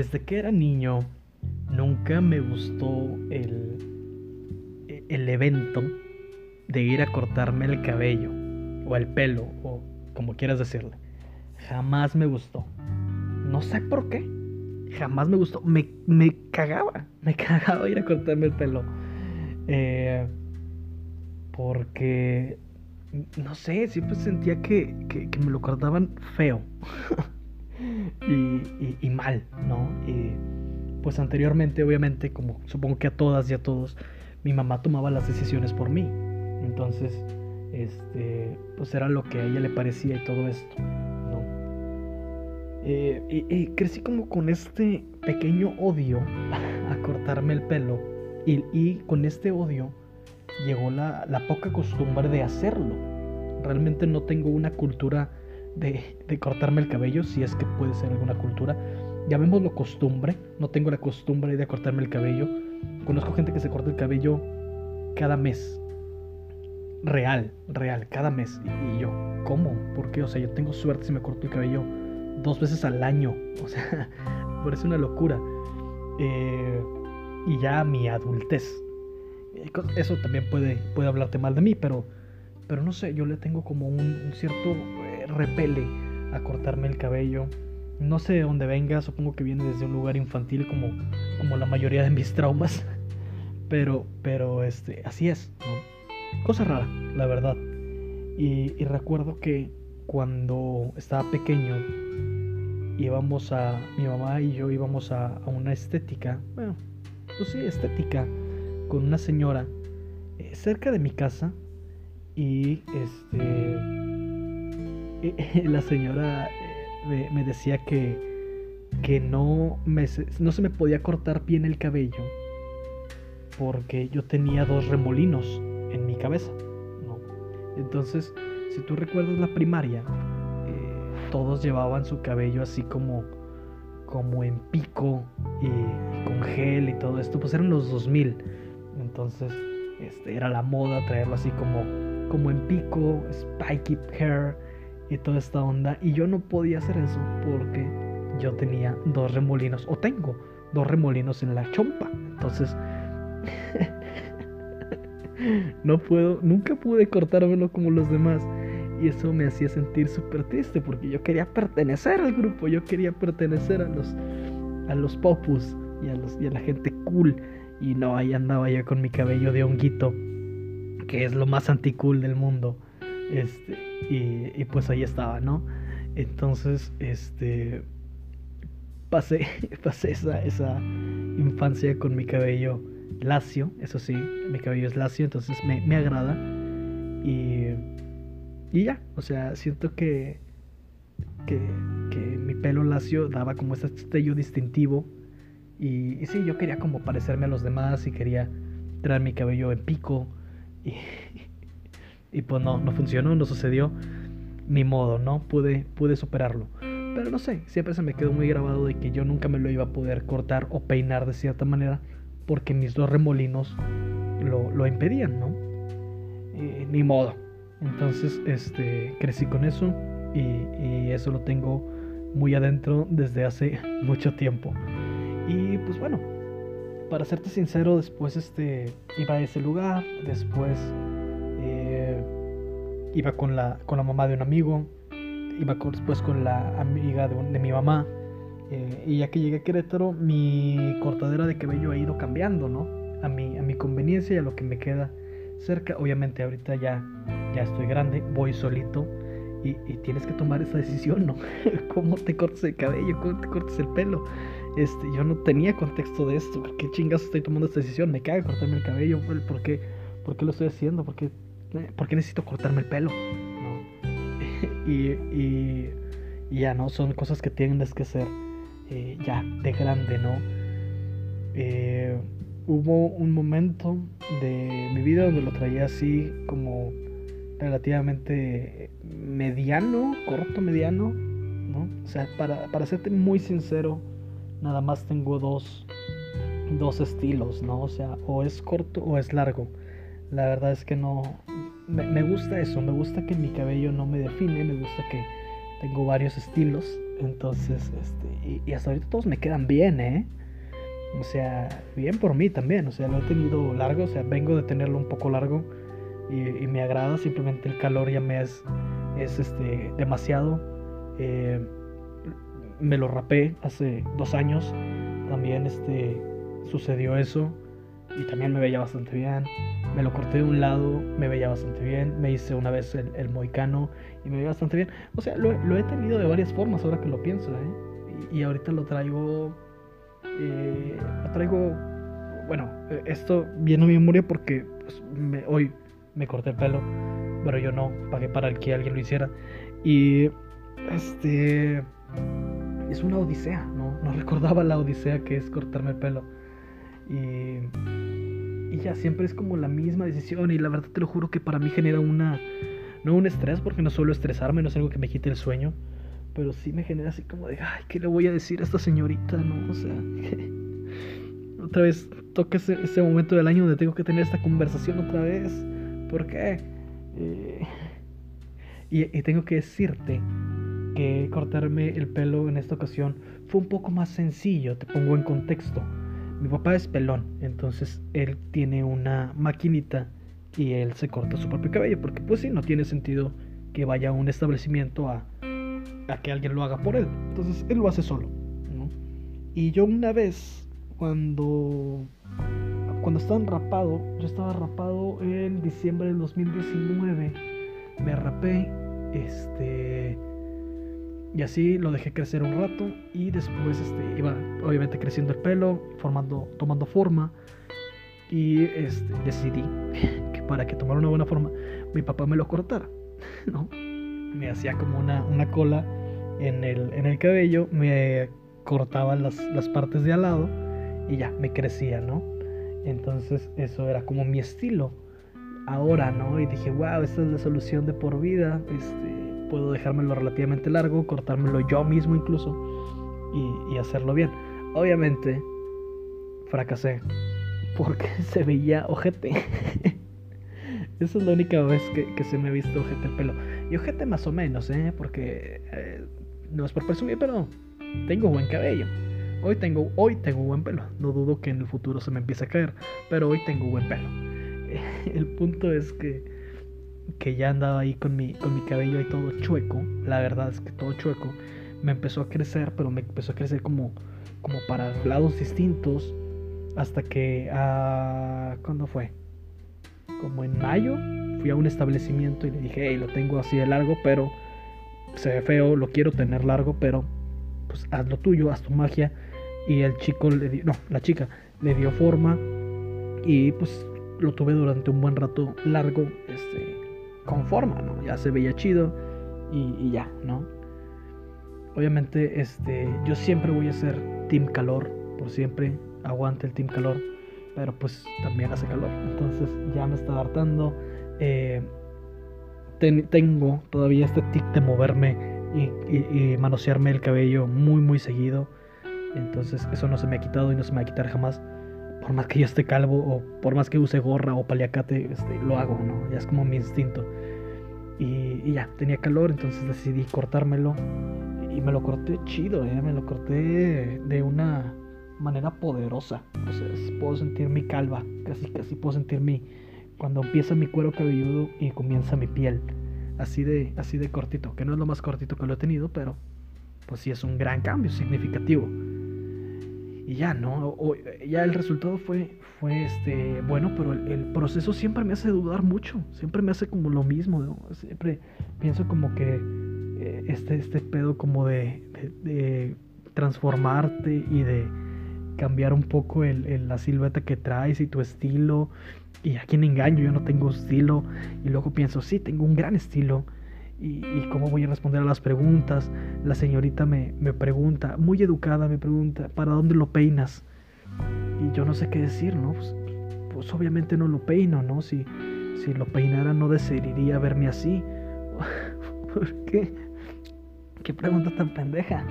desde que era niño, nunca me gustó el, el evento de ir a cortarme el cabello, o el pelo, o como quieras decirle. Jamás me gustó. No sé por qué. Jamás me gustó. Me, me cagaba. Me cagaba ir a cortarme el pelo. Eh, porque, no sé, siempre sentía que, que, me lo cortaban feo. y, mal, ¿no? Y pues anteriormente, obviamente, como supongo que a todas y a todos, mi mamá tomaba las decisiones por mí. Entonces, este, pues era lo que a ella le parecía y todo esto, ¿no? Eh, y, crecí como con este pequeño odio a cortarme el pelo y, y con este odio llegó la, la, poca costumbre de hacerlo. Realmente no tengo una cultura de, cortarme el cabello, si es que puede ser alguna cultura. Llamémoslo costumbre, no tengo la costumbre de cortarme el cabello. Conozco gente que se corta el cabello cada mes, real, real, cada mes. Y, yo, ¿cómo? ¿Por qué? O sea, yo tengo suerte si me corto el cabello dos veces al año. O sea, parece una locura. Eh, y ya mi adultez. Eh, eso también puede, puede hablarte mal de mí, pero, pero no sé, yo le tengo como un, cierto repele a cortarme el cabello. No sé de dónde venga, supongo que viene desde un lugar infantil como, como la mayoría de mis traumas. Pero, pero este, así es, Cosa rara, la verdad. Y, recuerdo que cuando estaba pequeño íbamos a, mi mamá y yo íbamos a, una estética, bueno, pues sí, estética, con una señora eh, cerca de mi casa y este, la señora eh, me, decía que, que no, me, no se me podía cortar bien el cabello porque yo tenía dos remolinos en mi cabeza. ¿no? Entonces, si tú recuerdas la primaria, eh, todos llevaban su cabello así como, como en pico y, con gel y todo esto, pues eran los 2000. Entonces, este, era la moda traerlo así como, como en pico, spiky hair y toda esta onda. Y yo no podía hacer eso porque yo tenía dos remolinos, o tengo dos remolinos en la chompa. Entonces, no puedo, nunca pude cortármelo como los demás. Y eso me hacía sentir súper triste porque yo quería pertenecer al grupo, yo quería pertenecer a los, a los popus y a, los, y a la gente cool. Y no, ahí andaba yo con mi cabello de honguito, que es lo más anticool del mundo. Este, y, y pues ahí estaba, ¿no? Entonces, este, pasé, pasé esa, esa infancia con mi cabello lacio, eso sí, mi cabello es lacio, entonces me, me agrada. Y, y ya, o sea, siento que, que, que, mi pelo lacio daba como ese estello distintivo. Y, sí, yo quería como parecerme a los demás y quería traer mi cabello en pico. Y, y pues no, no funcionó, no sucedió. Ni modo, ¿no? Pude, pude superarlo. Pero no sé, siempre se me quedó muy grabado de que yo nunca me lo iba a poder cortar o peinar de cierta manera porque mis dos remolinos lo, impedían, ¿no? ni modo. Entonces, este, crecí con eso y, eso lo tengo muy adentro desde hace mucho tiempo. Y pues bueno, para serte sincero, después este, iba a ese lugar, después eh, iba con la, con la mamá de un amigo, iba después con la amiga de mi mamá, eh, y ya que llegué a Querétaro, mi cortadera de cabello ha ido cambiando, ¿no? A mi, a mi conveniencia y a lo que me queda cerca. Obviamente ahorita ya, ya estoy grande, voy solito y, tienes que tomar esa decisión, ¿no? ¿Cómo te cortas el cabello? ¿Cómo te cortas el pelo? Este, yo no tenía contexto de esto. ¿Qué chingas estoy tomando esta decisión? Me caga cortarme el cabello. ¿Por qué, ¿Por qué lo estoy haciendo? ¿Por qué, ¿Por qué necesito cortarme el pelo? ¿No? y, ya, ¿no? Son cosas que tienes que hacer eh, ya de grande, ¿no? Eh, hubo un momento de mi vida donde lo traía así como relativamente mediano, corto mediano, ¿no? O sea, para, para serte muy sincero, nada más tengo dos, dos estilos, ¿no? O sea, o es corto o es largo. La verdad es que no... Me, me gusta eso, me gusta que mi cabello no me define, me gusta que tengo varios estilos, entonces, este, y, hasta ahorita todos me quedan bien, ¿eh? O sea, bien por mí también, o sea, lo he tenido largo, o sea, vengo de tenerlo un poco largo y, me agrada, simplemente el calor ya me es, es este, demasiado. Eh, me lo rapé hace dos años, también este, sucedió eso y también me veía bastante bien. Me lo corté de un lado, me veía bastante bien. Me hice una vez el, el moicano y me veía bastante bien. O sea, lo, lo, he tenido de varias formas ahora que lo pienso, ¿eh? Y, ahorita lo traigo. Eh, lo traigo. Bueno, esto viene a mi memoria porque pues, me, hoy me corté el pelo, pero yo no, pagué para que alguien lo hiciera. Y. Este. Es una odisea, ¿no? No recordaba la odisea que es cortarme el pelo. Y ya siempre es como la misma decisión y la verdad te lo juro que para mí genera una no un estrés porque no suelo estresarme, no es algo que me quite el sueño, pero sí me genera así como de, ay, ¿qué le voy a decir a esta señorita? No, o sea, otra vez toca ese, momento del año donde tengo que tener esta conversación otra vez. ¿Por qué? Eh, y tengo que decirte que cortarme el pelo en esta ocasión fue un poco más sencillo, te pongo en contexto. Mi papá es pelón, entonces él tiene una maquinita y él se corta su propio cabello, porque pues sí, no tiene sentido que vaya a un establecimiento a, a que alguien lo haga por él. Entonces él lo hace solo. ¿no? Y yo una vez, cuando, cuando estaba rapado, yo estaba rapado en diciembre del 2019, me rapé, este y así lo dejé crecer un rato y después este, iba obviamente creciendo el pelo, formando, tomando forma. Y este, decidí que para que tomara una buena forma, mi papá me lo cortara. ¿no? Me hacía como una, una cola en el, en el cabello, me cortaba las, las partes de al lado y ya, me crecía, ¿no? Entonces eso era como mi estilo ahora, ¿no? Y dije, wow, esta es la solución de por vida. Este, puedo dejármelo relativamente largo, cortármelo yo mismo incluso y, hacerlo bien. Obviamente fracasé porque se veía ojete. Esa es la única vez que, se me ha visto ojete el pelo. Y ojete más o menos, ¿eh? Porque eh, no es por presumir, pero tengo buen cabello. Hoy tengo, hoy tengo buen pelo. No dudo que en el futuro se me empiece a caer, pero hoy tengo buen pelo. El punto es que que ya andaba ahí con mi, con mi cabello ahí todo chueco, la verdad es que todo chueco, me empezó a crecer, pero me empezó a crecer como, como para lados distintos, hasta que. Ah, ¿cuándo fue? Como en mayo, fui a un establecimiento y le dije, hey, lo tengo así de largo, pero se ve feo, lo quiero tener largo, pero pues haz lo tuyo, haz tu magia. Y el chico le dio, no, la chica le dio forma y pues lo tuve durante un buen rato largo, este, con forma, ¿no? Ya se veía chido y, ya, ¿no? Obviamente, este, yo siempre voy a ser Team Calor, por siempre, aguante el Team Calor, pero pues también hace calor, entonces ya me está hartando. Eh, tengo todavía este tic de moverme y, manosearme el cabello muy, muy seguido, entonces eso no se me ha quitado y no se me va a quitar jamás por más que yo esté calvo o por más que use gorra o paliacate, este, lo hago, ¿no? Ya es como mi instinto. Y, ya, tenía calor, entonces decidí cortármelo. Y me lo corté chido, ¿eh? Me lo corté de una manera poderosa. Sea, puedo sentir mi calva, casi, casi puedo sentir mi... Cuando empieza mi cuero cabelludo y comienza mi piel. Así de, así de cortito, que no es lo más cortito que lo he tenido, pero pues sí es un gran cambio significativo y ya, ¿no? ya el resultado fue, fue este, bueno, pero el, proceso siempre me hace dudar mucho, siempre me hace como lo mismo. Siempre pienso como que eh, este, este pedo como de, de, transformarte y de cambiar un poco el, la silueta que traes y tu estilo. Y a quién engaño, yo no tengo estilo. Y luego pienso, sí, tengo un gran estilo y, cómo voy a responder a las preguntas. La señorita me, me, pregunta, muy educada, me pregunta, ¿para dónde lo peinas? Y yo no sé qué decir, ¿no? Pues, pues obviamente no lo peino, ¿no? Si, si lo peinara no desearía verme así. ¿Por qué? ¿Qué pregunta tan pendeja?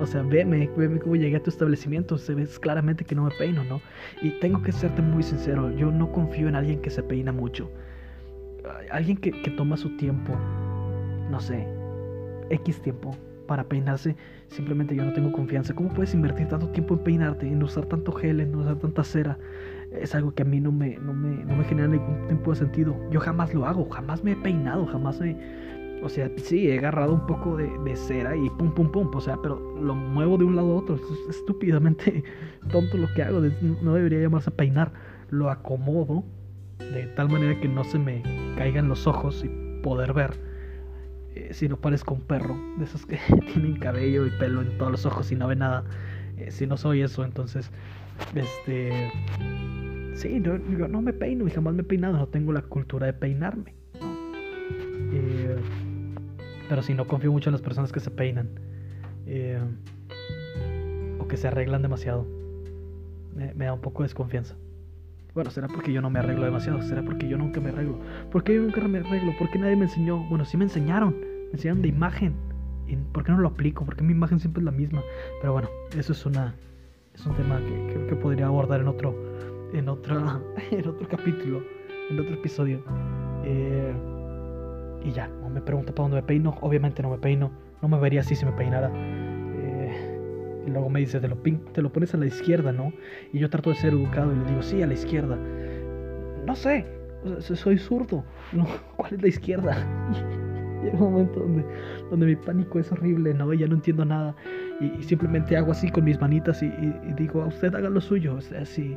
O sea, veme, veme cómo llegué a tu establecimiento. Se ve claramente que no me peino, ¿no? Y tengo que serte muy sincero. Yo no confío en alguien que se peina mucho. Alguien que, que toma su tiempo no sé, X tiempo para peinarse, simplemente yo no tengo confianza. ¿Cómo puedes invertir tanto tiempo en peinarte, en usar tanto gel, en usar tanta cera? Es algo que a mí no me, no me, no me genera ningún tipo de sentido. Yo jamás lo hago, jamás me he peinado, jamás me... O sea, sí, he agarrado un poco de, de, cera y pum, pum, pum. O sea, pero lo muevo de un lado a otro. Es estúpidamente tonto lo que hago. No debería llamarse peinar. Lo acomodo de tal manera que no se me caigan los ojos y poder ver. Eh, si no parezco un perro, de esos que tienen cabello y pelo en todos los ojos y no ve nada. Eh, si no soy eso, entonces, este. Sí, yo, no me peino y jamás me he peinado. No tengo la cultura de peinarme. Eh, pero si no confío mucho en las personas que se peinan. O que se arreglan demasiado. Me, da un poco de desconfianza. Bueno, será porque yo no me arreglo demasiado. Será porque yo nunca me arreglo. ¿Por qué yo nunca me arreglo? ¿Por qué nadie me enseñó? Bueno, sí me enseñaron. Me enseñaron de imagen. ¿Por qué no lo aplico? Porque mi imagen siempre es la misma. Pero bueno, eso es una es un tema que, que, podría abordar en otro en otro en otro capítulo, en otro episodio. Eh, y ya, no me pregunta para dónde me peino. Obviamente no me peino. No me vería así si me peinara. Y luego me dice, te lo, te lo pones a la izquierda, ¿no? Y yo trato de ser educado y le digo, sí, a la izquierda. No sé, soy zurdo. ¿Cuál es la izquierda? llega un momento donde, donde mi pánico es horrible, ¿no? Y ya no entiendo nada. Y, simplemente hago así con mis manitas y, digo, a usted haga lo suyo. O sea, si,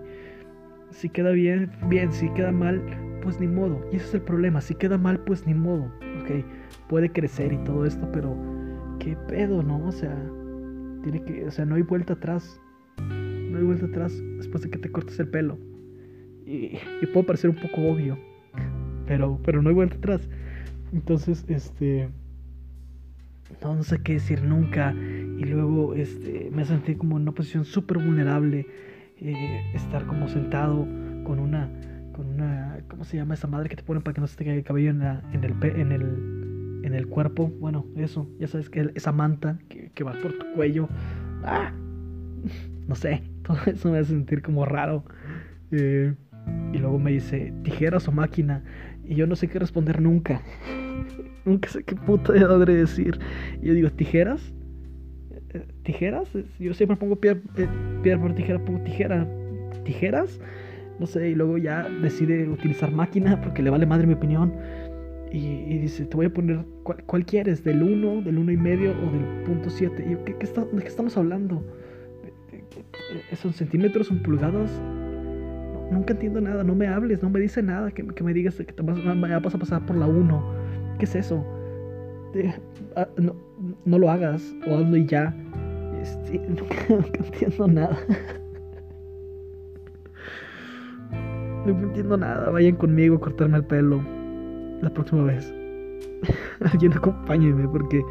si queda bien, bien. Si queda mal, pues ni modo. Y ese es el problema. Si queda mal, pues ni modo. Ok, puede crecer y todo esto, pero qué pedo, ¿no? O sea, tiene que, o sea, no hay vuelta atrás. No hay vuelta atrás después de que te cortes el pelo. Y, puede parecer un poco obvio, pero, pero no hay vuelta atrás. Entonces, este, no, sé qué decir nunca. Y luego, este, me sentí como en una posición súper vulnerable. Eh, estar como sentado con una con una, ¿cómo se llama esa madre que te ponen para que no se te caiga el cabello en, en, el, en, el, en el cuerpo? Bueno, eso, ya sabes que esa manta que, que va por tu cuello. ¡Ah! No sé, todo eso me hace sentir como raro. Eh, y luego me dice, tijeras o máquina. Y yo no sé qué responder nunca. nunca sé qué puta de decir. Y yo digo, ¿tijeras? Eh, ¿Tijeras? Yo siempre pongo piedra, eh, piedra por tijera, pongo tijera. ¿Tijeras? no sé, y luego ya decide utilizar máquina porque le vale madre mi opinión. Y, dice, te voy a poner, ¿cuál, quieres? ¿Del 1, del 1 y medio o del punto 7? Y yo, ¿qué, ¿de qué estamos hablando? ¿Son centímetros, son pulgadas? nunca entiendo nada, no me hables, no me dice nada, que, me digas que te vas, vas, a pasar por la 1. ¿Qué es eso? Ah, no, no, lo hagas, o hazlo y ya. Este, nunca entiendo nada. No entiendo nada. Vayan conmigo a cortarme el pelo la próxima vez. Alguien acompáñeme porque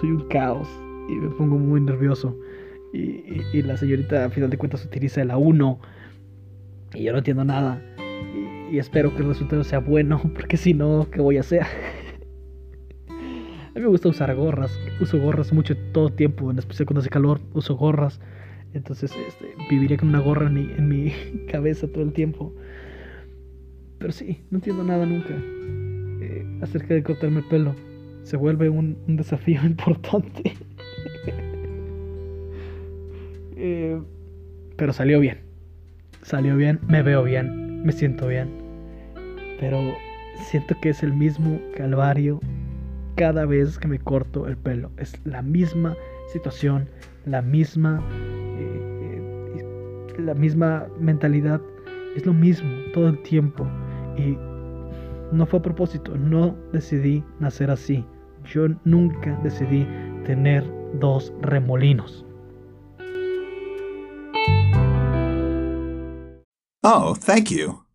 soy un caos y me pongo muy nervioso. Y, la señorita, a final de cuentas, utiliza la 1 y yo no entiendo nada. Y, y, espero que el resultado sea bueno, porque si no, ¿qué voy a hacer? a mí me gusta usar gorras. Uso gorras mucho todo tiempo, en especial cuando hace calor. Uso gorras. Entonces este, viviría con una gorra en mi, cabeza todo el tiempo. Pero sí, no entiendo nada nunca eh, acerca de cortarme el pelo. Se vuelve un, desafío importante. Eh, pero salió bien. Salió bien, me veo bien, me siento bien. Pero siento que es el mismo calvario cada vez que me corto el pelo. Es la misma situación, la misma la misma mentalidad, es lo mismo todo el tiempo. Y no fue a propósito, no decidí nacer así. Yo nunca decidí tener dos remolinos. Oh, thank you.